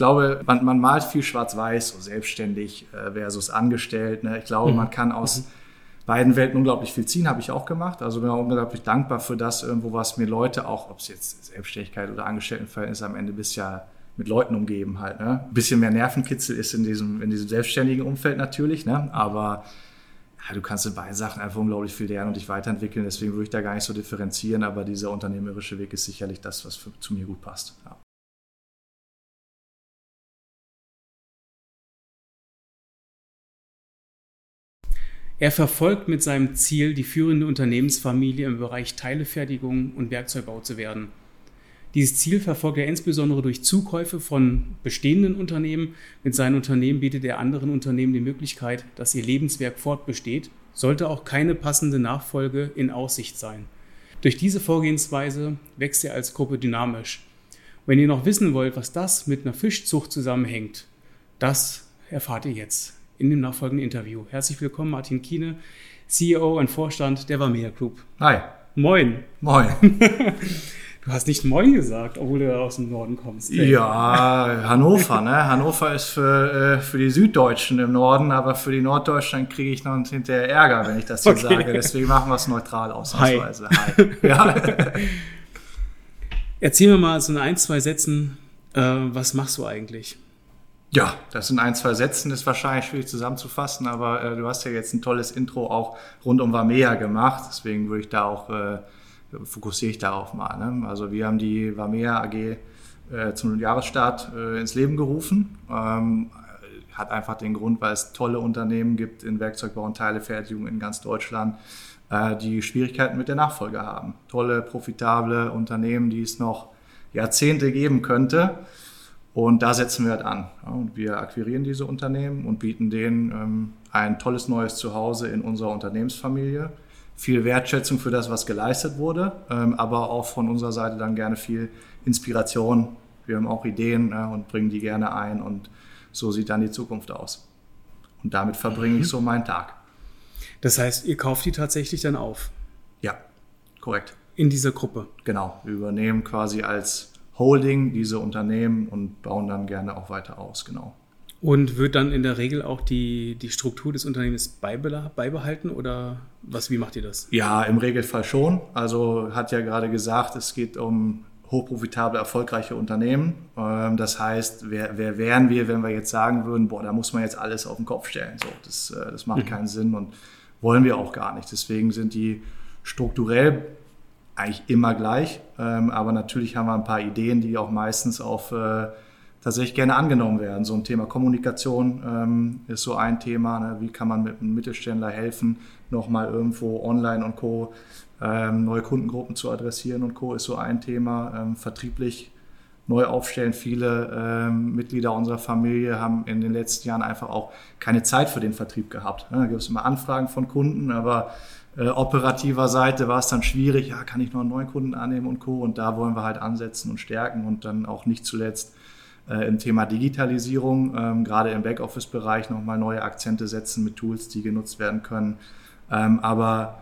glaube, man, man malt viel schwarz-weiß, so selbstständig äh, versus angestellt. Ne? Ich glaube, mhm. man kann aus mhm. beiden Welten unglaublich viel ziehen, habe ich auch gemacht. Also bin auch unglaublich dankbar für das irgendwo, was mir Leute auch, ob es jetzt Selbstständigkeit oder Angestelltenverhältnis am Ende bist ja mit Leuten umgeben halt. Ne? Ein bisschen mehr Nervenkitzel ist in diesem, in diesem selbstständigen Umfeld natürlich, ne? aber ja, du kannst in beiden Sachen einfach unglaublich viel lernen und dich weiterentwickeln. Deswegen würde ich da gar nicht so differenzieren, aber dieser unternehmerische Weg ist sicherlich das, was für, zu mir gut passt. Ja. Er verfolgt mit seinem Ziel, die führende Unternehmensfamilie im Bereich Teilefertigung und Werkzeugbau zu werden. Dieses Ziel verfolgt er insbesondere durch Zukäufe von bestehenden Unternehmen. Mit seinen Unternehmen bietet er anderen Unternehmen die Möglichkeit, dass ihr Lebenswerk fortbesteht, sollte auch keine passende Nachfolge in Aussicht sein. Durch diese Vorgehensweise wächst er als Gruppe dynamisch. wenn ihr noch wissen wollt, was das mit einer Fischzucht zusammenhängt, das erfahrt ihr jetzt in dem nachfolgenden Interview. Herzlich willkommen, Martin Kiene, CEO und Vorstand der Vamea Group. Hi. Moin. Moin. Du hast nicht Moin gesagt, obwohl du aus dem Norden kommst. Ey. Ja, Hannover, ne? Hannover ist für, äh, für die Süddeutschen im Norden, aber für die Norddeutschen kriege ich noch hinterher Ärger, wenn ich das so okay. sage. Deswegen machen wir es neutral ausnahmsweise. Hi. Hi. Ja. Erzähl mir mal so in ein, zwei Sätzen, äh, was machst du eigentlich? Ja, das sind ein, zwei Sätzen, ist wahrscheinlich schwierig zusammenzufassen, aber äh, du hast ja jetzt ein tolles Intro auch rund um Vamea gemacht, deswegen würde ich da auch äh, fokussiere ich darauf mal. Ne? Also wir haben die Vamea AG äh, zum Jahresstart äh, ins Leben gerufen. Ähm, hat einfach den Grund, weil es tolle Unternehmen gibt in Werkzeugbau und Teilefertigung in ganz Deutschland, äh, die Schwierigkeiten mit der Nachfolge haben. Tolle, profitable Unternehmen, die es noch Jahrzehnte geben könnte. Und da setzen wir halt an. Und wir akquirieren diese Unternehmen und bieten denen ähm, ein tolles neues Zuhause in unserer Unternehmensfamilie viel Wertschätzung für das, was geleistet wurde, ähm, aber auch von unserer Seite dann gerne viel Inspiration. Wir haben auch Ideen und bringen die gerne ein und so sieht dann die Zukunft aus. Und damit verbringe mhm. ich so meinen Tag. Das heißt, ihr kauft die tatsächlich dann auf? Ja, korrekt. In dieser Gruppe? Genau, wir übernehmen quasi als Holding diese Unternehmen und bauen dann gerne auch weiter aus, genau. Und wird dann in der Regel auch die, die Struktur des Unternehmens beibehalten oder was, wie macht ihr das? Ja, im Regelfall schon. Also hat ja gerade gesagt, es geht um hochprofitable, erfolgreiche Unternehmen. Ähm, das heißt, wer, wer wären wir, wenn wir jetzt sagen würden, boah, da muss man jetzt alles auf den Kopf stellen. So, das, äh, das macht mhm. keinen Sinn und wollen wir auch gar nicht. Deswegen sind die strukturell eigentlich immer gleich. Ähm, aber natürlich haben wir ein paar Ideen, die auch meistens auf äh, tatsächlich gerne angenommen werden. So ein Thema Kommunikation ähm, ist so ein Thema. Ne? Wie kann man mit einem Mittelständler helfen, nochmal irgendwo online und Co. Ähm, neue Kundengruppen zu adressieren und Co. ist so ein Thema. Ähm, vertrieblich neu aufstellen. Viele ähm, Mitglieder unserer Familie haben in den letzten Jahren einfach auch keine Zeit für den Vertrieb gehabt. Ne? Da gibt es immer Anfragen von Kunden, aber äh, operativer Seite war es dann schwierig, ja, kann ich noch einen neuen Kunden annehmen und Co. Und da wollen wir halt ansetzen und stärken und dann auch nicht zuletzt äh, im Thema Digitalisierung, ähm, gerade im Backoffice-Bereich nochmal neue Akzente setzen mit Tools, die genutzt werden können. Ähm, aber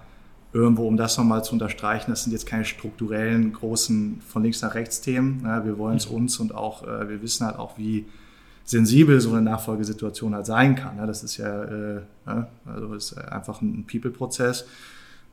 irgendwo, um das nochmal zu unterstreichen, das sind jetzt keine strukturellen großen von links nach rechts Themen. Ja, wir wollen es mhm. uns und auch, äh, wir wissen halt auch, wie sensibel so eine Nachfolgesituation halt sein kann. Ja, das ist ja, äh, also ist einfach ein People-Prozess.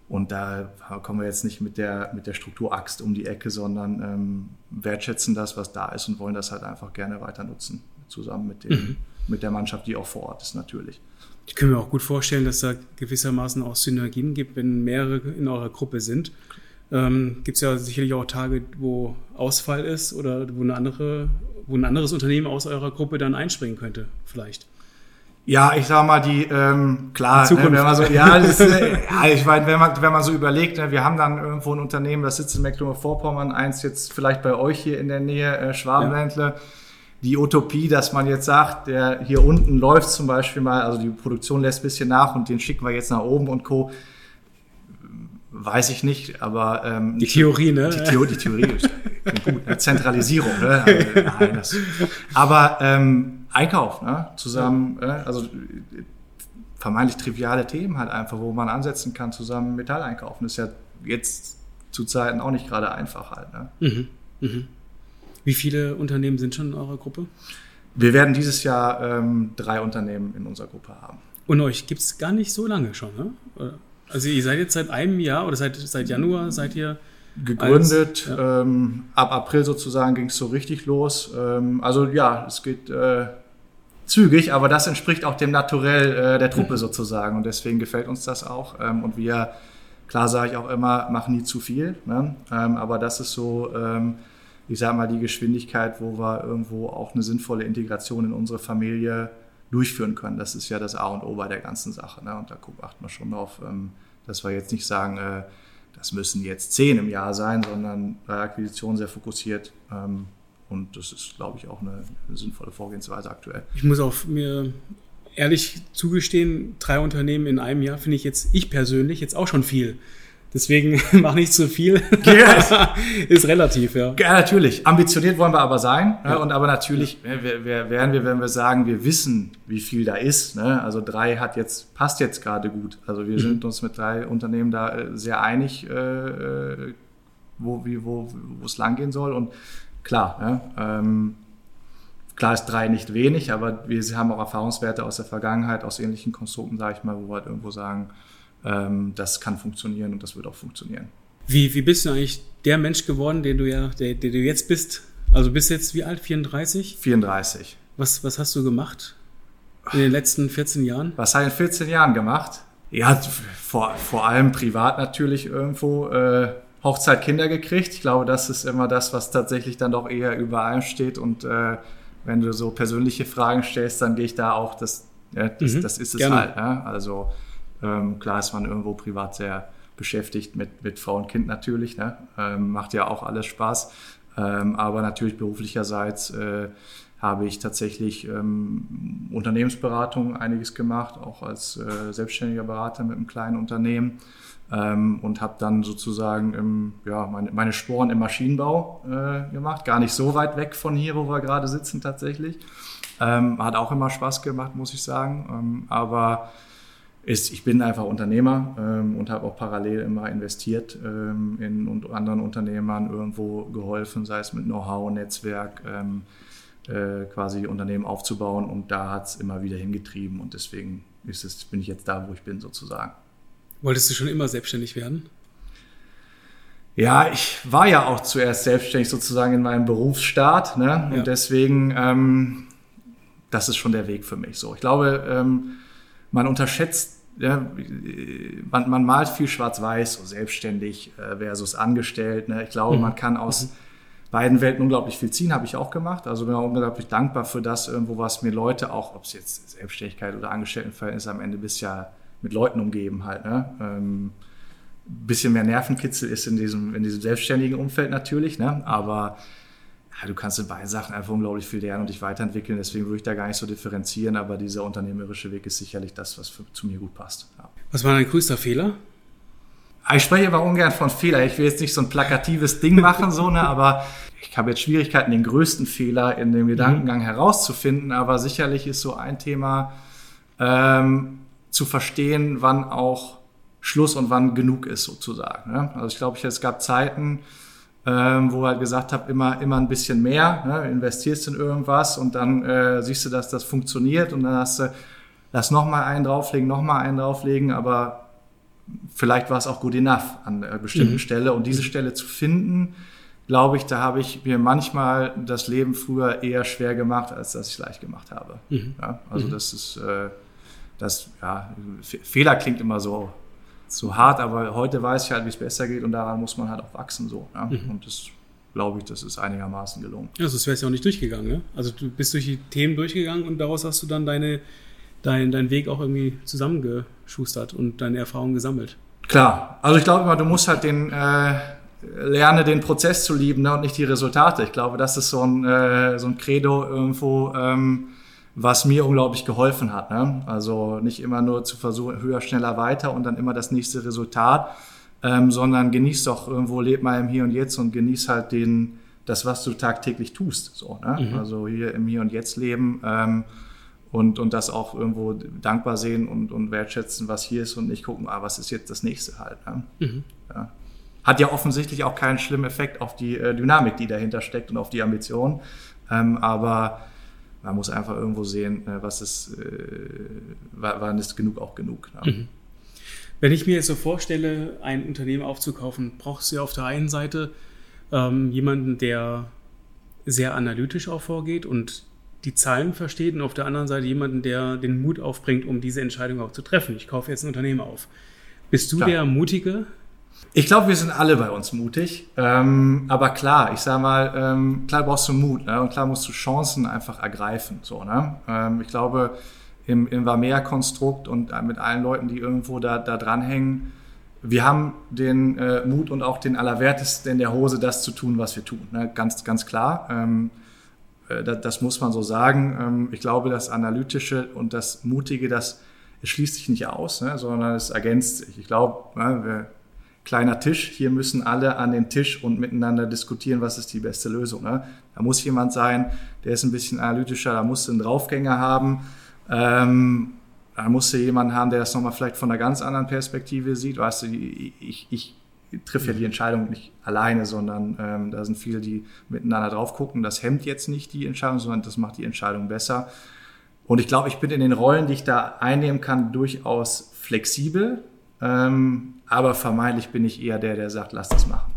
Und da kommen wir jetzt nicht mit der, mit der Strukturaxt um die Ecke, sondern ähm, wertschätzen das, was da ist und wollen das halt einfach gerne weiter nutzen, zusammen mit, dem, mhm. mit der Mannschaft, die auch vor Ort ist natürlich. Ich kann mir auch gut vorstellen, dass da gewissermaßen auch Synergien gibt, wenn mehrere in eurer Gruppe sind. Ähm, gibt es ja sicherlich auch Tage, wo Ausfall ist oder wo, eine andere, wo ein anderes Unternehmen aus eurer Gruppe dann einspringen könnte, vielleicht. Ja, ich sag mal, die, ähm, klar, ne, wenn man so, ja, das, äh, ja, ich meine, wenn man, wenn man so überlegt, ne, wir haben dann irgendwo ein Unternehmen, das sitzt in Mecklenburg-Vorpommern, eins jetzt vielleicht bei euch hier in der Nähe, äh, Schwabenländle. Ja. Die Utopie, dass man jetzt sagt, der hier unten läuft zum Beispiel mal, also die Produktion lässt bisschen nach und den schicken wir jetzt nach oben und Co. Weiß ich nicht, aber ähm, die Theorie, ne? Die, Theorie, die Theorie ist gut, ne? Zentralisierung, ne? Nein, das, aber ähm, Einkauf, ne? zusammen, ja. äh, also vermeintlich triviale Themen halt einfach, wo man ansetzen kann, zusammen Metall einkaufen. Das ist ja jetzt zu Zeiten auch nicht gerade einfach halt. Ne? Mhm. Mhm. Wie viele Unternehmen sind schon in eurer Gruppe? Wir werden dieses Jahr ähm, drei Unternehmen in unserer Gruppe haben. Und euch gibt es gar nicht so lange schon, ne? Also ihr seid jetzt seit einem Jahr oder seit, seit Januar seid ihr gegründet. Als, ja. ähm, ab April sozusagen ging es so richtig los. Ähm, also ja, es geht äh, zügig, aber das entspricht auch dem Naturell äh, der Truppe mhm. sozusagen und deswegen gefällt uns das auch. Ähm, und wir, klar sage ich auch immer, machen nie zu viel, ne? Ähm, aber das ist so, ähm, ich sage mal, die Geschwindigkeit, wo wir irgendwo auch eine sinnvolle Integration in unsere Familie durchführen können. Das ist ja das A und O bei der ganzen Sache. Ne? Und da achten wir schon drauf, ähm, dass wir jetzt nicht sagen, äh, das müssen jetzt zehn im Jahr sein, sondern bei Akquisition sehr fokussiert. Ähm, und das ist, glaube ich, auch eine, eine sinnvolle Vorgehensweise aktuell. Ich muss auch mir ehrlich zugestehen, drei Unternehmen in einem Jahr finde ich jetzt, ich persönlich, jetzt auch schon viel. Deswegen mach nicht zu viel. Yes. ist relativ, ja. Ja, natürlich. Ambitioniert wollen wir aber sein. Ne? Ja. Und aber natürlich ja. wären wir, wenn wir sagen, wir wissen, wie viel da ist. Ne? Also drei hat jetzt, passt jetzt gerade gut. Also wir mhm. sind uns mit drei Unternehmen da äh, sehr einig, äh, äh, wo, wie, wo, es langgehen soll. Und klar, ne? ähm, klar ist drei nicht wenig, aber wir haben auch Erfahrungswerte aus der Vergangenheit, aus ähnlichen Konstrukten, sage ich mal, wo wir halt irgendwo sagen, ähm, das kann funktionieren und das wird auch funktionieren. Wie, wie bist du eigentlich der Mensch geworden, den du ja, der, der du jetzt bist? Also bist jetzt wie alt? 34? 34. Was, was hast du gemacht in den letzten 14 Jahren? Was habe ich in 14 Jahren gemacht? Ja, vor, vor allem privat natürlich irgendwo. Äh, Hochzeit Kinder gekriegt. Ich glaube, das ist immer das, was tatsächlich dann doch eher über allem steht. Und äh, wenn du so persönliche Fragen stellst, dann gehe ich da auch, das, ja, das, mhm, das ist es gerne. halt. Ne? Also ähm, klar ist man irgendwo privat sehr beschäftigt mit, mit Frau und Kind natürlich. Ne? Ähm, macht ja auch alles Spaß. Ähm, aber natürlich beruflicherseits äh, habe ich tatsächlich ähm, Unternehmensberatung einiges gemacht, auch als äh, selbstständiger Berater mit einem kleinen Unternehmen. Ähm, und habe dann sozusagen im, ja, meine, meine Sporen im Maschinenbau äh, gemacht. Gar nicht so weit weg von hier, wo wir gerade sitzen tatsächlich. Ähm, hat auch immer Spaß gemacht, muss ich sagen. Ähm, aber ist, ich bin einfach Unternehmer ähm, und habe auch parallel immer investiert ähm, in und anderen Unternehmern irgendwo geholfen, sei es mit Know-how, Netzwerk, ähm, äh, quasi Unternehmen aufzubauen und da hat es immer wieder hingetrieben und deswegen ist es, bin ich jetzt da, wo ich bin sozusagen. Wolltest du schon immer selbstständig werden? Ja, ich war ja auch zuerst selbstständig sozusagen in meinem Berufsstart ne? Ja. und deswegen, ähm, das ist schon der Weg für mich so. Ich glaube, ähm, man unterschätzt, ja, man, man malt viel schwarz-weiß, so selbstständig äh, versus angestellt. Ne? Ich glaube, mhm. man kann aus mhm. beiden Welten unglaublich viel ziehen, habe ich auch gemacht. Also bin auch unglaublich dankbar für das irgendwo, was mir Leute auch, ob es jetzt Selbstständigkeit oder Angestelltenverhältnis am Ende bist ja mit Leuten umgeben halt. Ne? Ähm, bisschen mehr Nervenkitzel ist in diesem, in diesem selbstständigen Umfeld natürlich, ne? aber ja, du kannst in beiden Sachen einfach unglaublich viel lernen und dich weiterentwickeln. Deswegen würde ich da gar nicht so differenzieren, aber dieser unternehmerische Weg ist sicherlich das, was für, zu mir gut passt. Ja. Was war dein größter Fehler? Ich spreche aber ungern von Fehler. Ich will jetzt nicht so ein plakatives Ding machen, so, ne, aber ich habe jetzt Schwierigkeiten, den größten Fehler in dem Gedankengang mhm. herauszufinden. Aber sicherlich ist so ein Thema ähm, zu verstehen, wann auch Schluss und wann genug ist, sozusagen. Ne? Also ich glaube, es gab Zeiten, ähm, wo halt gesagt habe, immer, immer ein bisschen mehr, ne? investierst in irgendwas und dann äh, siehst du, dass das funktioniert und dann hast du, lass nochmal einen drauflegen, nochmal einen drauflegen, aber vielleicht war es auch gut enough an einer bestimmten mhm. Stelle und diese Stelle zu finden, glaube ich, da habe ich mir manchmal das Leben früher eher schwer gemacht, als dass ich es leicht gemacht habe. Mhm. Ja? Also mhm. das ist, äh, das, ja, Fehler klingt immer so so hart, aber heute weiß ich halt, wie es besser geht und daran muss man halt auch wachsen so. Ja? Mhm. Und das glaube ich, das ist einigermaßen gelungen. Ja, sonst wärst du ja auch nicht durchgegangen. Ne? Also du bist durch die Themen durchgegangen und daraus hast du dann deine, dein, deinen Weg auch irgendwie zusammengeschustert und deine Erfahrungen gesammelt. Klar, also ich glaube immer, du musst halt den äh, lerne den Prozess zu lieben ne, und nicht die Resultate. Ich glaube, das ist so ein, äh, so ein Credo irgendwo. Ähm, was mir unglaublich geholfen hat. Ne? Also nicht immer nur zu versuchen, höher, schneller, weiter und dann immer das nächste Resultat, ähm, sondern genieß doch irgendwo, leb mal im Hier und Jetzt und genieß halt den, das, was du tagtäglich tust. So, ne? Mhm. Also hier im Hier und Jetzt leben ähm, und, und das auch irgendwo dankbar sehen und, und wertschätzen, was hier ist und nicht gucken, ah, was ist jetzt das nächste halt. Ne? Mhm. Ja. Hat ja offensichtlich auch keinen schlimmen Effekt auf die äh, Dynamik, die dahinter steckt und auf die Ambition. Ähm, aber man muss einfach irgendwo sehen, äh, was ist, äh, wann ist genug auch genug. Ne? Mhm. Wenn ich mir jetzt so vorstelle, ein Unternehmen aufzukaufen, brauchst du ja auf der einen Seite ähm, jemanden, der sehr analytisch auch vorgeht und die Zahlen versteht und auf der anderen Seite jemanden, der den Mut aufbringt, um diese Entscheidung auch zu treffen. Ich kaufe jetzt ein Unternehmen auf. Bist du klar. der Mutige? Ich glaube, wir sind alle bei uns mutig. Ähm, aber klar, ich sage mal, ähm, klar brauchst du Mut ne? und klar musst du Chancen einfach ergreifen. So, ne? Ähm, ich glaube, im, im Vamea-Konstrukt und mit allen Leuten, die irgendwo da, da dranhängen, wir haben den äh, Mut und auch den Allerwertesten in der Hose, das zu tun, was wir tun. Ne? Ganz, ganz klar. Ähm, äh, das, das, muss man so sagen. Ähm, ich glaube, das Analytische und das Mutige, das schließt sich nicht aus, ne? sondern es ergänzt sich. Ich glaube, ne, kleiner Tisch, hier müssen alle an den Tisch und miteinander diskutieren, was ist die beste Lösung. Ne? Da muss jemand sein, der ist ein bisschen analytischer, da musst du einen Draufgänger haben. Ähm, da musst du jemanden haben, der das nochmal vielleicht von einer ganz anderen Perspektive sieht. Weißt du, ich, ich trifft ja die Entscheidung nicht alleine, sondern ähm, da sind viele, die miteinander drauf gucken. Das hemmt jetzt nicht die Entscheidung, sondern das macht die Entscheidung besser. Und ich glaube, ich bin in den Rollen, die ich da einnehmen kann, durchaus flexibel. Ähm, aber vermeintlich bin ich eher der, der sagt, lass das machen.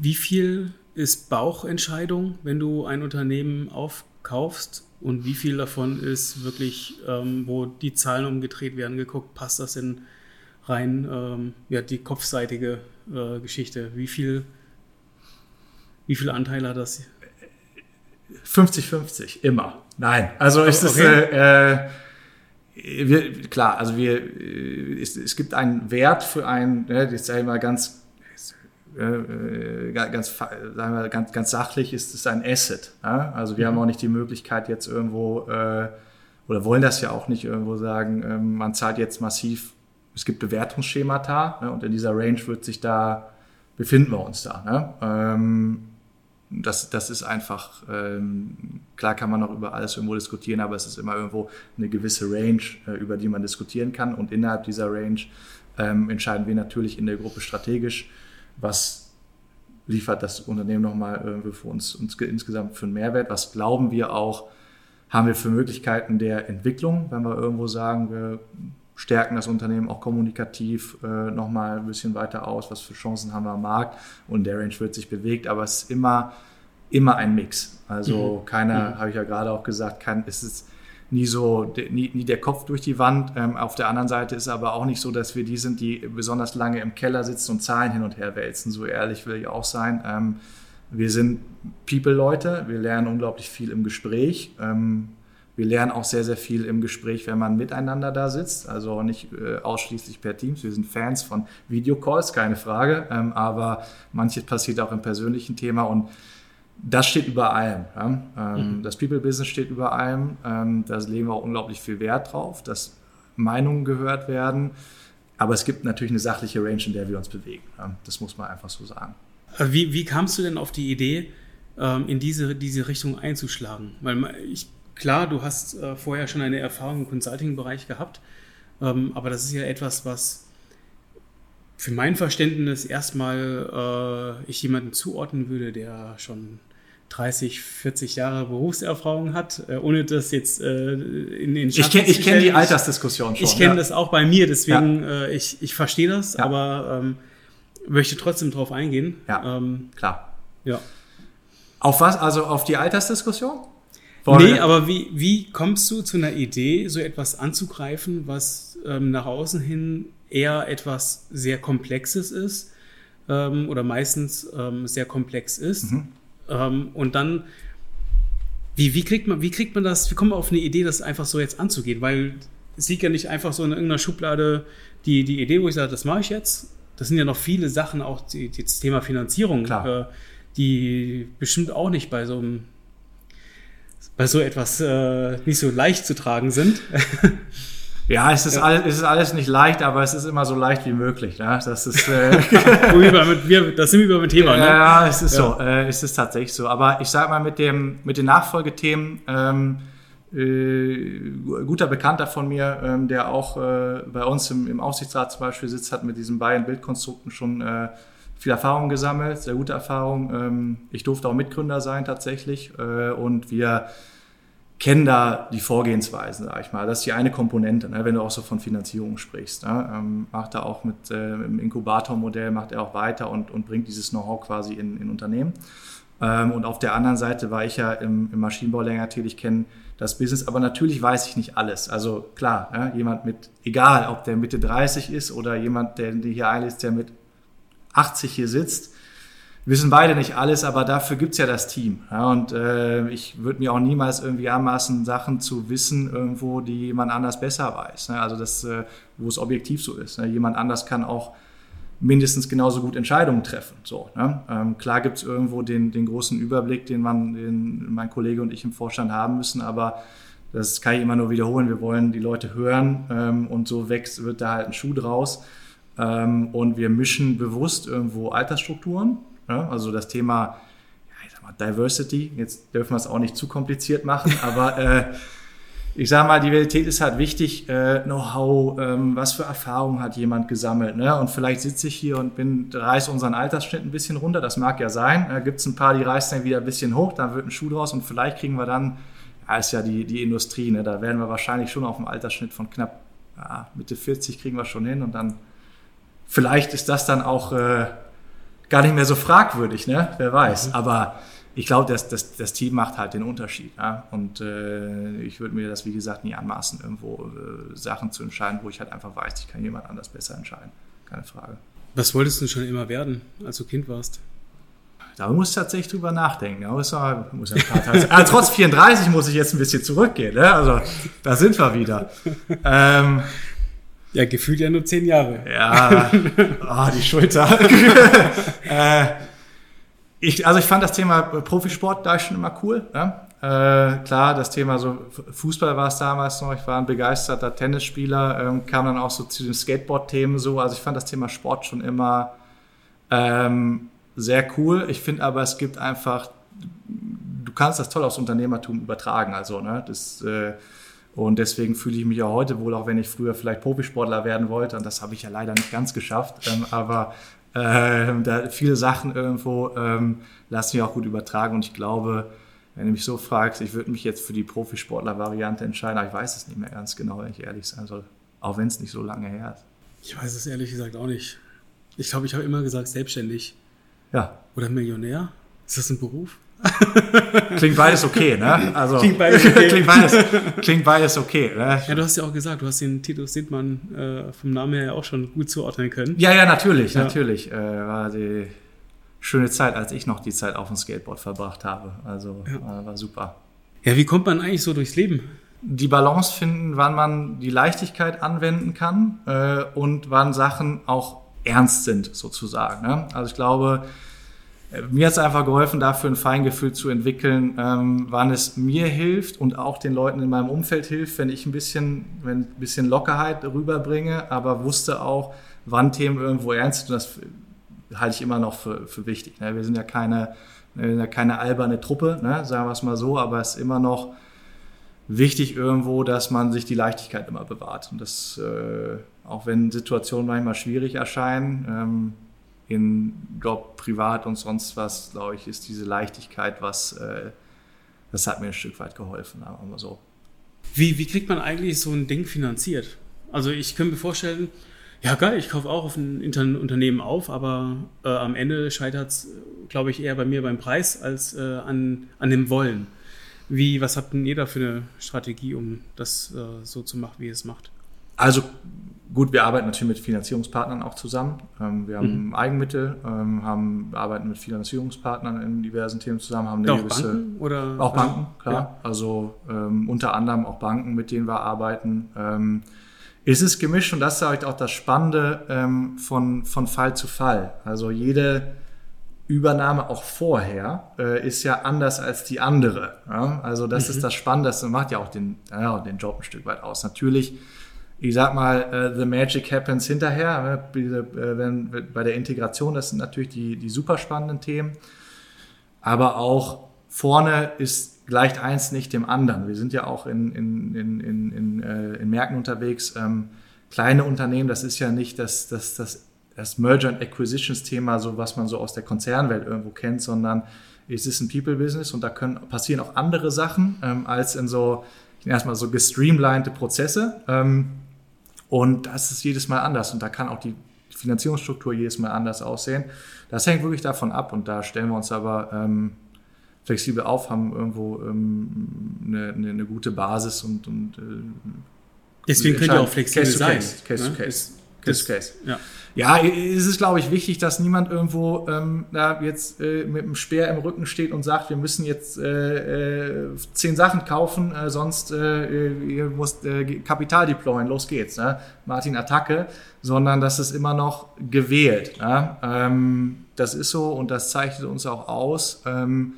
Wie viel ist Bauchentscheidung, wenn du ein Unternehmen aufkaufst? Und wie viel davon ist wirklich, ähm, wo die Zahlen umgedreht werden, geguckt, passt das in rein ähm, ja, die kopfseitige äh, Geschichte. Wie viel, wie viel Anteil hat das? 50-50, immer. Nein, also ist es äh, äh, wir, klar, also wir, äh, es, es, gibt einen Wert für ein, ne, jetzt sage ich mal ganz, äh, ganz, sagen wir, ganz, ganz sachlich, ist es ein Asset. Ja? Also wir mhm. haben auch nicht die Möglichkeit jetzt irgendwo, äh, oder wollen das ja auch nicht irgendwo sagen, ähm, man zahlt jetzt massiv es gibt Bewertungsschemata ne, und in dieser Range wird sich da, befinden wir uns da. Ne? Ähm, das, das ist einfach, ähm, klar kann man noch über alles irgendwo diskutieren, aber es ist immer irgendwo eine gewisse Range, äh, über die man diskutieren kann. Und innerhalb dieser Range ähm, entscheiden wir natürlich in der Gruppe strategisch, was liefert das Unternehmen nochmal irgendwie für uns, uns insgesamt für einen Mehrwert, was glauben wir auch, haben wir für Möglichkeiten der Entwicklung, wenn wir irgendwo sagen, wir stärken das Unternehmen auch kommunikativ äh, nochmal ein bisschen weiter aus, was für Chancen haben wir am Markt und der Range wird sich bewegt, aber es ist immer, immer ein Mix. Also mhm. keiner, mhm. habe ich ja gerade auch gesagt, kann, es ist nie so, nie, nie der Kopf durch die Wand. Ähm, auf der anderen Seite ist aber auch nicht so, dass wir die sind, die besonders lange im Keller sitzen und Zahlen hin und her wälzen. So ehrlich will ich auch sein. Ähm, wir sind People-Leute, wir lernen unglaublich viel im Gespräch. Ähm, wir lernen auch sehr, sehr viel im Gespräch, wenn man miteinander da sitzt, also nicht äh, ausschließlich per Teams. Wir sind Fans von Videocalls, keine Frage, ähm, aber manches passiert auch im persönlichen Thema und das steht über allem. Ja? Ähm, mhm. Das People-Business steht über allem. Ähm, da legen wir auch unglaublich viel Wert drauf, dass Meinungen gehört werden. Aber es gibt natürlich eine sachliche Range, in der wir uns bewegen. Ja? Das muss man einfach so sagen. Wie, wie kamst du denn auf die Idee, ähm, in diese, diese Richtung einzuschlagen? Weil ich klar, du hast äh, vorher schon eine Erfahrung im Consulting-Bereich gehabt, ähm, aber das ist ja etwas, was für mein Verständnis erstmal äh, ich jemanden zuordnen würde, der schon 30, 40 Jahre Berufserfahrung hat, äh, ohne das jetzt äh, in den Schatten Ich kenne kenn die Altersdiskussion schon. Ich kenne ja. das auch bei mir, deswegen ja. äh, ich, ich verstehe das, ja. aber ähm, möchte trotzdem drauf eingehen. Ja, ähm, klar. Ja. Auf was? Also auf die Altersdiskussion? Voll. Nee, aber wie, wie kommst du zu einer Idee, so etwas anzugreifen, was ähm, nach außen hin eher etwas sehr Komplexes ist ähm, oder meistens ähm, sehr komplex ist? Mhm. Ähm, und dann, wie, wie, kriegt man, wie kriegt man das, wie kommt man auf eine Idee, das einfach so jetzt anzugehen? Weil es liegt ja nicht einfach so in irgendeiner Schublade die, die Idee, wo ich sage, das mache ich jetzt. Das sind ja noch viele Sachen, auch die, das Thema Finanzierung, äh, die bestimmt auch nicht bei so einem bei so etwas äh, nicht so leicht zu tragen sind. Ja, es ist, ja. Alles, es ist alles nicht leicht, aber es ist immer so leicht wie möglich. Ne? Das ist, äh wir, das sind wir über ein Thema. Ne? Ja, es ist ja. so. Äh, es ist tatsächlich so. Aber ich sage mal, mit, dem, mit den Nachfolgethemen, ähm, äh, guter Bekannter von mir, ähm, der auch äh, bei uns im, im Aufsichtsrat zum Beispiel sitzt, hat mit diesen beiden Bildkonstrukten schon äh, viel Erfahrung gesammelt, sehr gute Erfahrung. Ähm, ich durfte auch Mitgründer sein tatsächlich äh, und wir kennen da die Vorgehensweisen, sage ich mal. Das ist die eine Komponente, ne, wenn du auch so von Finanzierung sprichst. Ne. Ähm, macht er auch mit äh, im Inkubatormodell, macht er auch weiter und, und bringt dieses Know-how quasi in, in Unternehmen. Ähm, und auf der anderen Seite war ich ja im, im Maschinenbau länger tätig, kenne das Business, aber natürlich weiß ich nicht alles. Also klar, ja, jemand mit, egal ob der Mitte 30 ist oder jemand, der hier einlässt, der mit 80 hier sitzt, wissen beide nicht alles, aber dafür gibt's ja das Team. Ja, und äh, ich würde mir auch niemals irgendwie anmaßen, Sachen zu wissen, irgendwo, die jemand anders besser weiß. Ne? Also das, äh, wo es objektiv so ist. Ne? Jemand anders kann auch mindestens genauso gut Entscheidungen treffen. So, ne? ähm, klar gibt's irgendwo den, den großen Überblick, den man, den mein Kollege und ich im Vorstand haben müssen, aber das kann ich immer nur wiederholen. Wir wollen die Leute hören ähm, und so wächst, wird da halt ein Schuh draus. Ähm, und wir mischen bewusst irgendwo Altersstrukturen ja, also das Thema ja, mal, Diversity, jetzt dürfen wir es auch nicht zu kompliziert machen, aber äh, ich sage mal, Diversität ist halt wichtig, äh, Know-how, ähm, was für Erfahrungen hat jemand gesammelt. Ne? Und vielleicht sitze ich hier und bin, reiße unseren Altersschnitt ein bisschen runter, das mag ja sein. Da gibt es ein paar, die reißen dann wieder ein bisschen hoch, dann wird ein Schuh draus und vielleicht kriegen wir dann, ja, ist ja die, die Industrie, ne? da werden wir wahrscheinlich schon auf einem Altersschnitt von knapp ja, Mitte 40 kriegen wir schon hin und dann vielleicht ist das dann auch äh, gar nicht mehr so fragwürdig, ne? Wer weiß. Mhm. Aber ich glaube, das, das, das Team macht halt den Unterschied. Ja? Und äh, ich würde mir das, wie gesagt, nie anmaßen, irgendwo äh, Sachen zu entscheiden, wo ich halt einfach weiß, ich kann jemand anders besser entscheiden. Keine Frage. Was wolltest du schon immer werden, als du Kind warst? Da muss ich tatsächlich drüber nachdenken. Da muss, muss ja ah, trotz 34 muss ich jetzt ein bisschen zurückgehen. Ne? Also da sind wir wieder. Ähm, ja, gefühlt ja nur zehn Jahre. Ja, oh, die Schulter. äh, ich, also ich fand das Thema Profisport da schon immer cool. Ja? Äh, klar, das Thema so Fußball war es damals noch. Ich war ein begeisterter Tennisspieler, ähm, kam dann auch so zu den Skateboard-Themen so. Also ich fand das Thema Sport schon immer ähm, sehr cool. Ich finde aber, es gibt einfach, du kannst das toll aufs Unternehmertum übertragen. Also ne, das äh, und deswegen fühle ich mich ja heute wohl, auch wenn ich früher vielleicht Profisportler werden wollte. Und das habe ich ja leider nicht ganz geschafft. Ähm, aber äh, da viele Sachen irgendwo ähm, lassen mich auch gut übertragen. Und ich glaube, wenn du mich so fragst, ich würde mich jetzt für die Profisportler-Variante entscheiden. Aber ich weiß es nicht mehr ganz genau, wenn ich ehrlich sein soll. Auch wenn es nicht so lange her ist. Ich weiß es ehrlich gesagt auch nicht. Ich glaube, ich habe immer gesagt, selbstständig. Ja. Oder Millionär. Ist das ein Beruf? Klingt beides okay, ne? Also, klingt beides okay. klingt, beides, klingt beides okay. Ne? Ja, du hast ja auch gesagt, du hast den Titus Sindmann äh, vom Namen her auch schon gut zuordnen können. Ja, ja, natürlich, ja. natürlich. Äh, war die schöne Zeit, als ich noch die Zeit auf dem Skateboard verbracht habe. Also ja. äh, war super. Ja, wie kommt man eigentlich so durchs Leben? Die Balance finden, wann man die Leichtigkeit anwenden kann äh, und wann Sachen auch ernst sind, sozusagen. Ne? Also ich glaube, mir hat es einfach geholfen, dafür ein Feingefühl zu entwickeln, ähm, wann es mir hilft und auch den Leuten in meinem Umfeld hilft, wenn ich ein bisschen, wenn ein bisschen Lockerheit rüberbringe, aber wusste auch, wann Themen irgendwo ernst sind. Und das halte ich immer noch für, für wichtig. Ne? Wir sind ja keine, ja keine alberne Truppe, ne? sagen wir es mal so, aber es ist immer noch wichtig irgendwo, dass man sich die Leichtigkeit immer bewahrt. Und das, äh, auch wenn Situationen manchmal schwierig erscheinen, ähm, in Job, privat und sonst was, glaube ich, ist diese Leichtigkeit, was, äh, das hat mir ein Stück weit geholfen, sagen wir mal so. Wie, wie kriegt man eigentlich so ein Ding finanziert? Also ich könnte mir vorstellen, ja geil, ich kaufe auch auf ein Unternehmen auf, aber äh, am Ende scheitert es, glaube ich, eher bei mir beim Preis als äh, an, an dem Wollen. Wie, was habt denn ihr da für eine Strategie, um das äh, so zu machen, wie ihr es macht? Also Gut, wir arbeiten natürlich mit Finanzierungspartnern auch zusammen. Ähm, wir haben mhm. Eigenmittel, ähm, haben, arbeiten mit Finanzierungspartnern in diversen Themen zusammen, haben eine auch gewisse. Banken, oder? Auch Banken, klar. Ja. Also ähm, unter anderem auch Banken, mit denen wir arbeiten. Ähm, ist es gemischt und das ist halt auch das Spannende ähm, von, von Fall zu Fall. Also jede Übernahme auch vorher äh, ist ja anders als die andere. Ja? Also das mhm. ist das Spannende, das macht ja auch den, ja, den Job ein Stück weit aus. Natürlich ich sag mal, uh, the magic happens hinterher. Ne? Wenn, bei der Integration, das sind natürlich die, die super spannenden Themen. Aber auch vorne ist gleicht eins nicht dem anderen. Wir sind ja auch in, in, in, in, in, äh, in Märkten unterwegs. Ähm, kleine Unternehmen, das ist ja nicht das, das, das, das Merger and Acquisitions Thema, so was man so aus der Konzernwelt irgendwo kennt, sondern es ist ein People-Business und da können passieren auch andere Sachen ähm, als in so erstmal so gestreamlinete Prozesse. Ähm, und das ist jedes Mal anders und da kann auch die Finanzierungsstruktur jedes Mal anders aussehen. Das hängt wirklich davon ab und da stellen wir uns aber ähm, flexibel auf, haben irgendwo ähm, eine, eine, eine, gute Basis und, und äh, deswegen könnt ihr auch flexibel case sein. Case, case, ne? to case. Ist, Case. Ja. Ja, es ist, glaube ich, wichtig, dass niemand irgendwo ähm, da jetzt äh, mit einem Speer im Rücken steht und sagt, wir müssen jetzt äh, äh, zehn Sachen kaufen, äh, sonst äh, ihr müsst äh, Kapital deployen, los geht's. Ne? Martin Attacke, sondern das ist immer noch gewählt. Ne? Ähm, das ist so und das zeichnet uns auch aus. Ähm,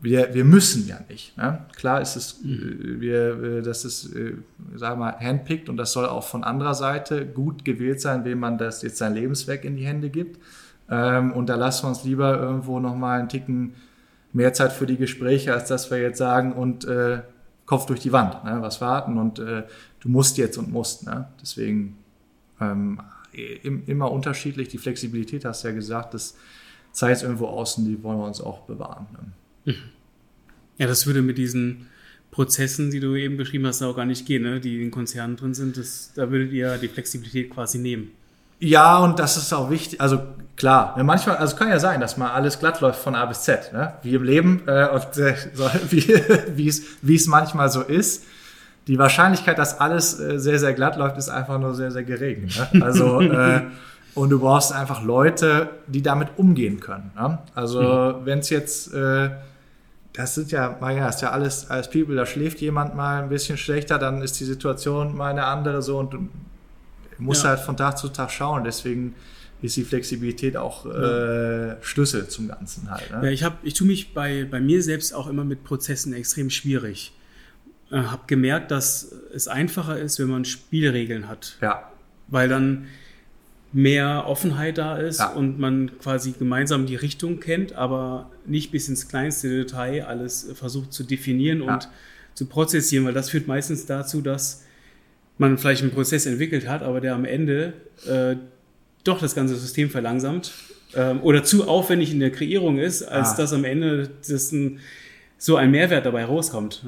wir, wir müssen ja nicht. Ne? Klar ist es, mhm. wir, das ist, sagen wir mal, handpicked und das soll auch von anderer Seite gut gewählt sein, wem man das jetzt sein Lebenswerk in die Hände gibt. Ähm, und da lassen wir uns lieber irgendwo nochmal einen Ticken mehr Zeit für die Gespräche, als dass wir jetzt sagen und äh, Kopf durch die Wand, ne? was warten und äh, du musst jetzt und musst. Ne? Deswegen ähm, immer unterschiedlich. Die Flexibilität hast du ja gesagt, das zeigt irgendwo außen, die wollen wir uns auch bewahren. Ne? Ja, das würde mit diesen Prozessen, die du eben beschrieben hast, auch gar nicht gehen, ne? die in Konzernen drin sind. Das, da würdet ihr die Flexibilität quasi nehmen. Ja, und das ist auch wichtig. Also klar, ne, manchmal, also kann ja sein, dass mal alles glatt läuft von A bis Z, ne? wie im Leben äh, und äh, so, wie es wie es manchmal so ist. Die Wahrscheinlichkeit, dass alles äh, sehr sehr glatt läuft, ist einfach nur sehr sehr gering. Ne? Also äh, und du brauchst einfach Leute, die damit umgehen können. Ne? Also mhm. wenn es jetzt äh, das sind ja, naja, ist ja alles als People, da schläft jemand mal ein bisschen schlechter, dann ist die Situation mal eine andere so und du musst ja. halt von Tag zu Tag schauen. Deswegen ist die Flexibilität auch ja. äh, Schlüssel zum Ganzen halt. Ne? Ja, ich, hab, ich tue mich bei, bei mir selbst auch immer mit Prozessen extrem schwierig. Äh, habe gemerkt, dass es einfacher ist, wenn man Spielregeln hat. Ja. Weil dann mehr Offenheit da ist ja. und man quasi gemeinsam die Richtung kennt, aber nicht bis ins kleinste Detail alles versucht zu definieren ja. und zu prozessieren, weil das führt meistens dazu, dass man vielleicht einen Prozess entwickelt hat, aber der am Ende äh, doch das ganze System verlangsamt ähm, oder zu aufwendig in der Kreierung ist, als ah. dass am Ende das ein, so ein Mehrwert dabei rauskommt.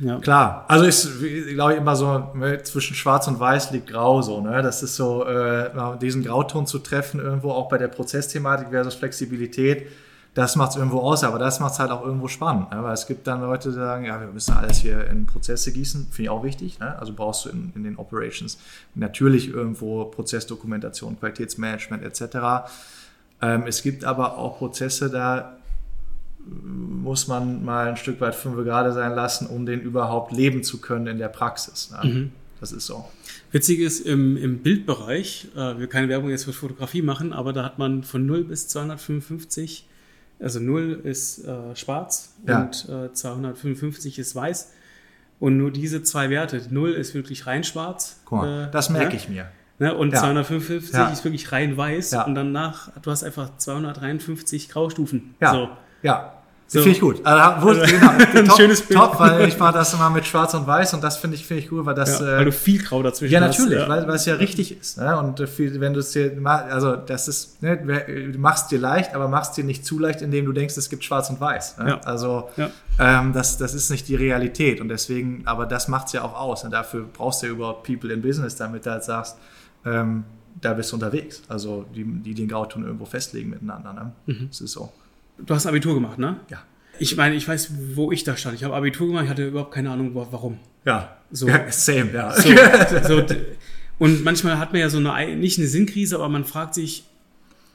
Ja. Klar, also ist, glaube ich, immer so ne, zwischen Schwarz und Weiß liegt Grau so. Ne? Das ist so, äh, diesen Grauton zu treffen irgendwo auch bei der Prozessthematik versus Flexibilität. Das macht es irgendwo aus, aber das macht es halt auch irgendwo spannend. Ne? Weil es gibt dann Leute, die sagen, ja, wir müssen alles hier in Prozesse gießen. Finde ich auch wichtig. Ne? Also brauchst du in, in den Operations natürlich irgendwo Prozessdokumentation, Qualitätsmanagement etc. Ähm, es gibt aber auch Prozesse, da muss man mal ein Stück weit fünf gerade sein lassen, um den überhaupt leben zu können in der Praxis. Ne? Mhm. Das ist so. Witzig ist, im, im Bildbereich, äh, wir keine Werbung jetzt für Fotografie machen, aber da hat man von 0 bis 255, also 0 ist äh, schwarz ja. und äh, 255 ist weiß. Und nur diese zwei Werte, 0 ist wirklich rein schwarz. Guck mal, äh, das merke ja? ich mir. Ne? Und ja. 255 ja. ist wirklich rein weiß. Und danach, du hast einfach 253 Graustufen. Ja. So. Ja, so. Finde ich gut. Also, wo, genau, ein top, schönes Bild. Top, weil ich mache das immer mit Schwarz und Weiß und das finde ich, finde ich cool, weil das. Ja, weil du viel Grau dazwischen hast. Ja, natürlich, hast, weil, weil es ja richtig ist. Ne? Und viel, wenn du es dir, also das ist, ne, du machst dir leicht, aber machst dir nicht zu leicht, indem du denkst, es gibt Schwarz und Weiß. Ne? Ja. Also ja. Ähm, das, das ist nicht die Realität und deswegen, aber das macht es ja auch aus. Und dafür brauchst du ja überhaupt People in Business, damit du halt sagst, ähm, da bist du unterwegs. Also die, die den Grauton irgendwo festlegen miteinander. Ne? Mhm. Das ist so. Du hast Abitur gemacht, ne? Ja. Ich meine, ich weiß, wo ich da stand. Ich habe Abitur gemacht, ich hatte überhaupt keine Ahnung, warum. Ja. So. Ja, same, ja. So, so, und manchmal hat man ja so eine, nicht eine Sinnkrise, aber man fragt sich,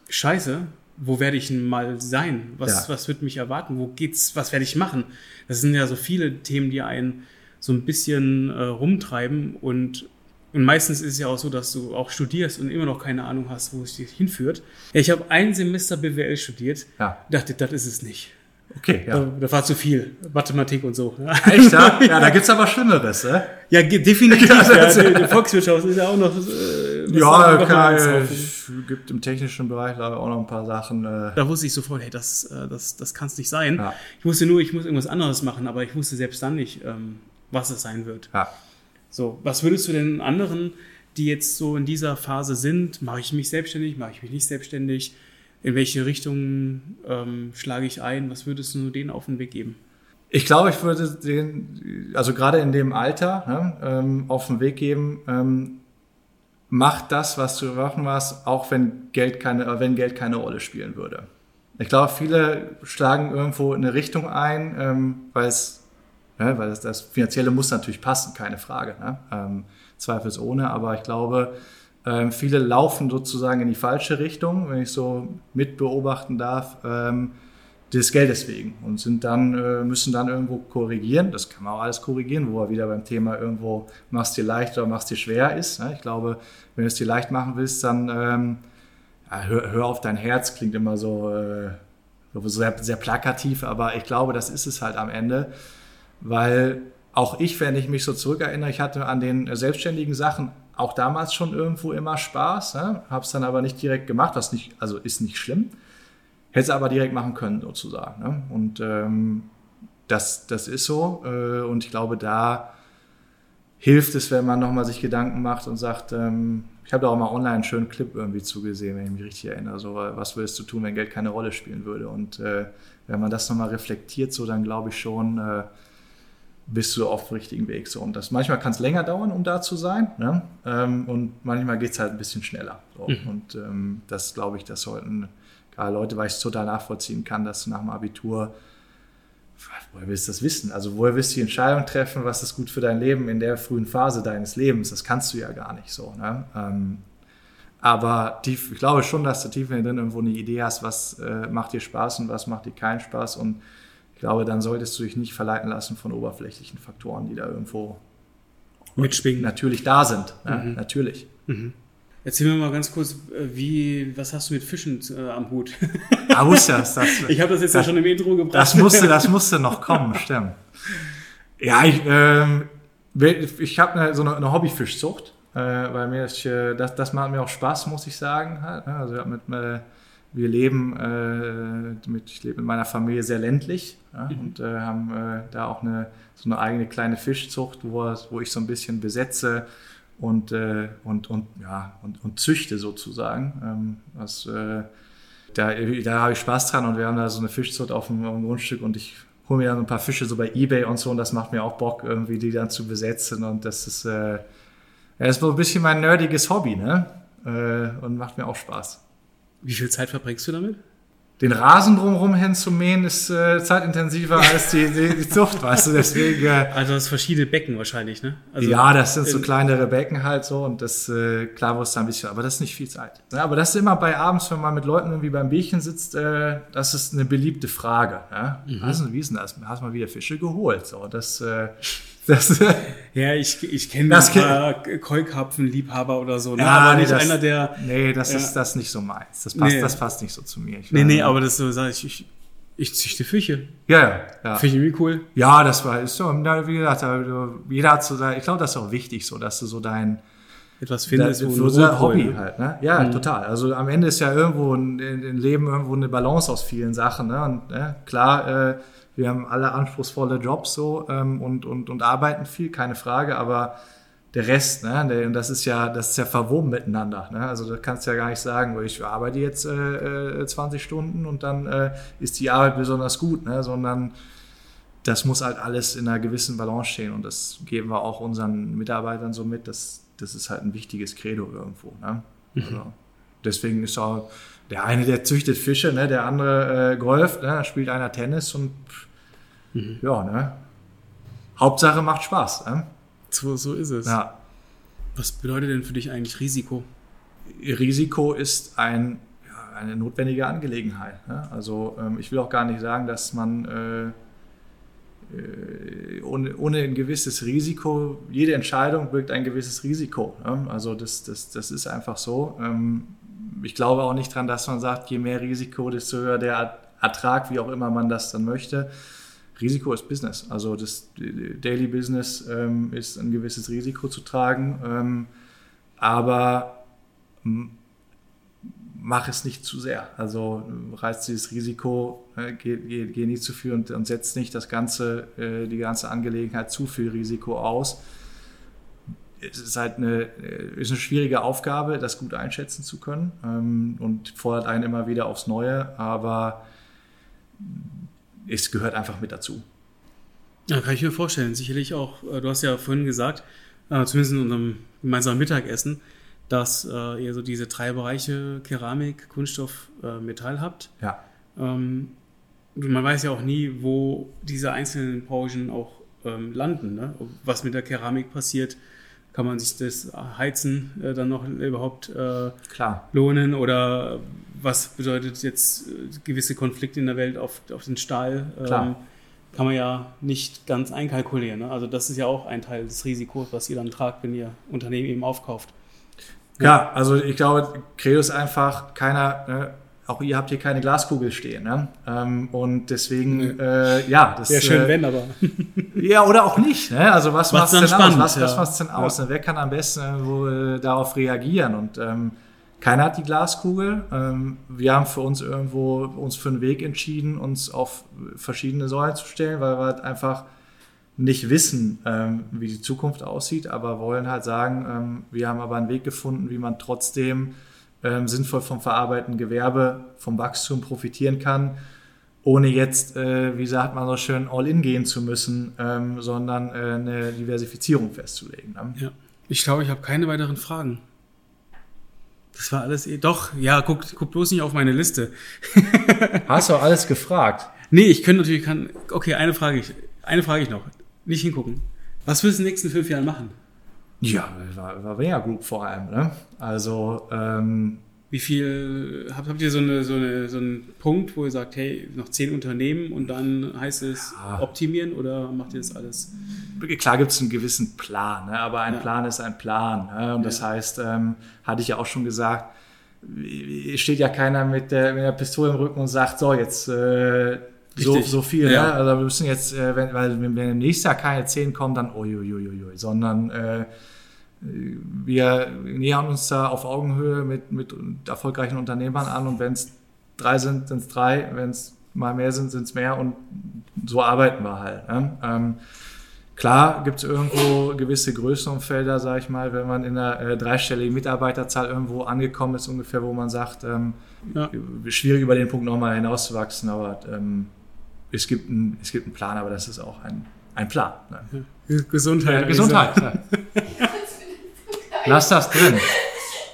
Scheiße, wo werde ich mal sein? Was, ja. was wird mich erwarten? Wo geht's? Was werde ich machen? Das sind ja so viele Themen, die einen so ein bisschen äh, rumtreiben und und meistens ist es ja auch so, dass du auch studierst und immer noch keine Ahnung hast, wo es dich hinführt. Ja, ich habe ein Semester BWL studiert, ja. dachte, das ist es nicht. Okay, ja. Da, da, war zu viel Mathematik und so. Echt, ja? ja da gibt's aber Schlimmeres, ne? Ja, definitiv. ja, die, die Volkswirtschaft ist ja auch noch. Äh, ja, klar, es gibt im technischen Bereich auch noch ein paar Sachen. Äh. Da wusste ich sofort, hey, das, äh, das, das kann es nicht sein. Ja. Ich wusste nur, ich muss irgendwas anderes machen, aber ich wusste selbst dann nicht, ähm, was es sein wird. Ja. So, was würdest du denn anderen, die jetzt so in dieser Phase sind, mache ich mich selbstständig, mache ich mich nicht selbstständig? In welche Richtung ähm, schlage ich ein? Was würdest du denen auf den Weg geben? Ich glaube, ich würde den, also gerade in dem Alter, ne, ähm, auf den Weg geben, ähm, mach das, was du machen warst, auch wenn Geld keine, wenn Geld keine Rolle spielen würde. Ich glaube, viele schlagen irgendwo eine Richtung ein, ähm, weil es, ne, weil das, das Finanzielle muss natürlich passen, keine Frage, ne? ähm, zweifelsohne. Aber ich glaube, ähm, viele laufen sozusagen in die falsche Richtung, wenn ich so mitbeobachten darf. Ähm, des Geldes wegen und sind dann, äh, müssen dann irgendwo korrigieren. Das kann man auch alles korrigieren, wo er wieder beim Thema irgendwo machst dir leicht oder machst dir schwer ist. Ne? Ich glaube, wenn du es dir leicht machen willst, dann ähm, ja, hör, hör, auf dein Herz, klingt immer so, äh, sehr, sehr plakativ, aber ich glaube, das ist es halt am Ende, weil auch ich, wenn ich mich so zurückerinnere, ich hatte an den selbstständigen Sachen auch damals schon irgendwo immer Spaß, ne? habe es dann aber nicht direkt gemacht, was nicht, also ist nicht schlimm. Hätte es aber direkt machen können, sozusagen. Ne? Und ähm, das, das ist so. Äh, und ich glaube, da hilft es, wenn man nochmal sich Gedanken macht und sagt, ähm, ich habe da auch mal online einen schönen Clip irgendwie zugesehen, wenn ich mich richtig erinnere. So, was würdest du tun, wenn Geld keine Rolle spielen würde? Und äh, wenn man das nochmal reflektiert, so dann glaube ich schon, äh, bist du auf dem richtigen Weg. So. Und das manchmal kann es länger dauern, um da zu sein. Ne? Ähm, und manchmal geht es halt ein bisschen schneller. So. Mhm. Und ähm, das glaube ich, das sollten gerade Leute, weil ich es total nachvollziehen kann, dass du nach dem Abitur, woher willst du das wissen? Also woher willst du die Entscheidung treffen, was ist gut für dein Leben in der frühen Phase deines Lebens? Das kannst du ja gar nicht so. Ne? Ähm, aber tief, ich glaube schon, dass du tief in dir drin irgendwo eine Idee hast, was äh, macht dir Spaß und was macht dir keinen Spaß. Und ich glaube, dann solltest du dich nicht verleiten lassen von oberflächlichen Faktoren, die da irgendwo mitschwingen. Natürlich da sind. Ne? Mhm. Natürlich. Mhm. Erzähl mir mal ganz kurz, äh, wie, was hast du mit Fischen äh, am Hut? Ah, das, das, ich habe das jetzt das, ja schon im Intro gebracht. Das musste, das musste noch kommen, stimmt. Ja, ich, ähm, ich habe eine, so eine, eine Hobbyfischzucht, äh, weil mir das, äh, das, das macht mir auch Spaß, muss ich sagen. Halt, ne? Also mit, äh, wir leben, äh, mit, ich lebe mit meiner Familie sehr ländlich ja, mhm. und äh, haben äh, da auch eine, so eine eigene kleine Fischzucht, wo, wo ich so ein bisschen besetze und, äh, und, und, ja, und, und züchte sozusagen. Ähm, was, äh, da da habe ich Spaß dran und wir haben da so eine Fischzucht auf dem, auf dem Grundstück und ich hole mir dann ein paar Fische so bei Ebay und so und das macht mir auch Bock, irgendwie die dann zu besetzen und das ist, äh, ja, das ist so ein bisschen mein nerdiges Hobby, ne? Und macht mir auch Spaß. Wie viel Zeit verbringst du damit? den Rasen drumherum hinzumähen ist äh, zeitintensiver als die, die, die Zucht, weißt du, deswegen. Äh, also das verschiedene Becken wahrscheinlich, ne? Also ja, das sind so kleinere Becken halt so und das, äh, klar muss da ein bisschen, aber das ist nicht viel Zeit. Ja, aber das ist immer bei abends, wenn man mit Leuten irgendwie beim Bierchen sitzt, äh, das ist eine beliebte Frage. Ja? Mhm. Also, wie ist denn das? Hast du mal wieder Fische geholt? So, das, äh, das, ja, ich, ich kenne ein paar Keukarpfen-Liebhaber oder so. Ne? Ja, aber nicht das, einer, der. Nee, das ja. ist das nicht so meins. Das passt, nee. das passt nicht so zu mir. Ich nee, nee, aber das so, sag ich, ich, ich züchte Fische. Ja, ja. ja. Finde ich irgendwie cool. Ja, das war, ist so, wie gesagt, jeder hat so, ich glaube, das ist auch wichtig, so, dass du so dein, etwas findest, da, wo so Hobby ne? halt, ne? Ja, mhm. total. Also am Ende ist ja irgendwo ein, ein Leben irgendwo eine Balance aus vielen Sachen, ne? Und ne? klar, äh, wir haben alle anspruchsvolle Jobs so ähm, und, und, und arbeiten viel, keine Frage, aber der Rest, ne, der, das ist ja, das ist ja verwoben miteinander. Ne? Also da kannst du ja gar nicht sagen, ich arbeite jetzt äh, 20 äh, Stunden und dann äh, ist die Arbeit besonders gut, ne? sondern das muss halt alles in einer gewissen Balance stehen und das geben wir auch unseren Mitarbeitern so mit. Das, das ist halt ein wichtiges Credo irgendwo. Ne? Mhm. Also, deswegen ist auch der eine, der züchtet Fische, ne? der andere äh, golft, ne? da spielt einer Tennis und Mhm. Ja, ne? Hauptsache macht Spaß. Ne? So, so ist es. Ja. Was bedeutet denn für dich eigentlich Risiko? Risiko ist ein, ja, eine notwendige Angelegenheit. Ne? Also ähm, ich will auch gar nicht sagen, dass man äh, äh, ohne, ohne, ein gewisses Risiko, jede Entscheidung birgt ein gewisses Risiko. Ne? Also das, das, das ist einfach so. Ähm, ich glaube auch nicht dran, dass man sagt, je mehr Risiko, desto höher der Ertrag, wie auch immer man das dann möchte. Risiko ist Business. Also das Daily Business ähm, ist ein gewisses Risiko zu tragen, ähm, aber mach es nicht zu sehr. Also reißt dieses Risiko, äh, geh, geh, geh, nicht zu viel und, und setzt nicht das ganze, äh, die ganze Angelegenheit zu viel Risiko aus. Es ist halt eine, ist eine schwierige Aufgabe, das gut einschätzen zu können ähm, und fordert einen immer wieder aufs Neue, aber es gehört einfach mit dazu. Ja, kann ich mir vorstellen. Sicherlich auch, äh, du hast ja vorhin gesagt, äh, zumindest in unserem gemeinsamen Mittagessen, dass äh, ihr so diese drei Bereiche Keramik, Kunststoff, äh, Metall habt. Ja. Ähm, man weiß ja auch nie, wo diese einzelnen Branchen auch ähm, landen. Ne? Was mit der Keramik passiert, kann man sich das Heizen äh, dann noch überhaupt äh, Klar. lohnen oder was bedeutet jetzt äh, gewisse Konflikte in der Welt auf, auf den Stahl? Klar. Ähm, kann man ja nicht ganz einkalkulieren. Ne? Also das ist ja auch ein Teil des Risikos, was ihr dann tragt, wenn ihr Unternehmen eben aufkauft. Ja, also ich glaube, Credo ist einfach keiner, ne, auch ihr habt hier keine Glaskugel stehen. Ne? Ähm, und deswegen, äh, ja, das Wäre schön, äh, wenn, aber. Ja, oder auch nicht. Ne? Also was macht's dann denn spannend, aus? Was, was ja. macht's denn aus? Ne? Wer kann am besten irgendwo äh, darauf reagieren? Und ähm, keiner hat die Glaskugel. Ähm, wir haben für uns irgendwo uns für einen Weg entschieden, uns auf verschiedene Säulen zu stellen, weil wir halt einfach nicht wissen, ähm, wie die Zukunft aussieht, aber wollen halt sagen, ähm, wir haben aber einen Weg gefunden, wie man trotzdem ähm, sinnvoll vom verarbeitenden Gewerbe, vom Wachstum profitieren kann, ohne jetzt, äh, wie sagt man so schön, all in gehen zu müssen, ähm, sondern äh, eine Diversifizierung festzulegen. Ne? Ja. Ich glaube, ich habe keine weiteren Fragen. Das war alles eh. Doch, ja, guck, guck bloß nicht auf meine Liste. Hast du alles gefragt? Nee, ich könnte natürlich kann. Okay, eine Frage ich. Eine Frage ich noch. Nicht hingucken. Was willst du in den nächsten fünf Jahren machen? Ja, war, war Wenger Group vor allem. Ne? Also ähm, Wie viel habt, habt ihr so, eine, so, eine, so einen Punkt, wo ihr sagt, hey, noch zehn Unternehmen und dann heißt es Ja. optimieren oder macht ihr das alles? klar gibt es einen gewissen Plan, ne? aber ein Ja. Plan ist ein Plan. Ne? Und das Ja. heißt, ähm, hatte ich ja auch schon gesagt, es steht ja keiner mit der, mit der Pistole im Rücken und sagt, so, jetzt äh, so, so viel. Ja. Ne? Also wir müssen jetzt, äh, wenn, weil wenn im nächsten Jahr keine 10 kommen, dann uiuiuiui, sondern äh, wir nähern uns da auf Augenhöhe mit, mit erfolgreichen Unternehmern an und wenn es drei sind, sind es drei, wenn es mal mehr sind, sind es mehr und so arbeiten wir halt. Ne? Ähm, klar gibt es irgendwo gewisse Größenumfelder, sage ich mal, wenn man in einer äh, dreistelligen Mitarbeiterzahl irgendwo angekommen ist, ungefähr, wo man sagt, ähm, Ja. schwierig über den Punkt nochmal hinauszuwachsen, aber ähm, es, gibt ein, es gibt einen Plan, aber das ist auch ein, ein Plan. Ne? Gesundheit. Ja, Gesundheit. Ja. Lass das drin.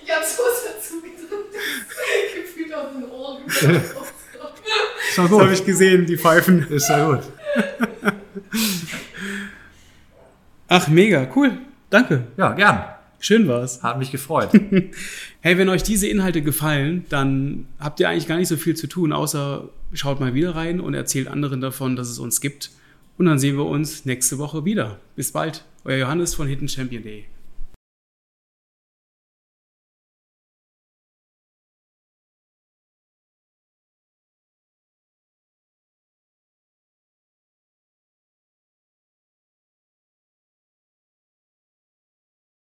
Ich hab so dazu gedrückt, gefühlt aus den Ohren. Ist doch Das habe gut. ich gesehen, die Pfeifen. Ist doch gut. Ach, mega, cool. Danke. Ja, gern. Schön war's. Hat mich gefreut. Hey, wenn euch diese Inhalte gefallen, dann habt ihr eigentlich gar nicht so viel zu tun, außer schaut mal wieder rein und erzählt anderen davon, dass es uns gibt. Und dann sehen wir uns nächste Woche wieder. Bis bald. Euer Johannes von hiddenchampion.de.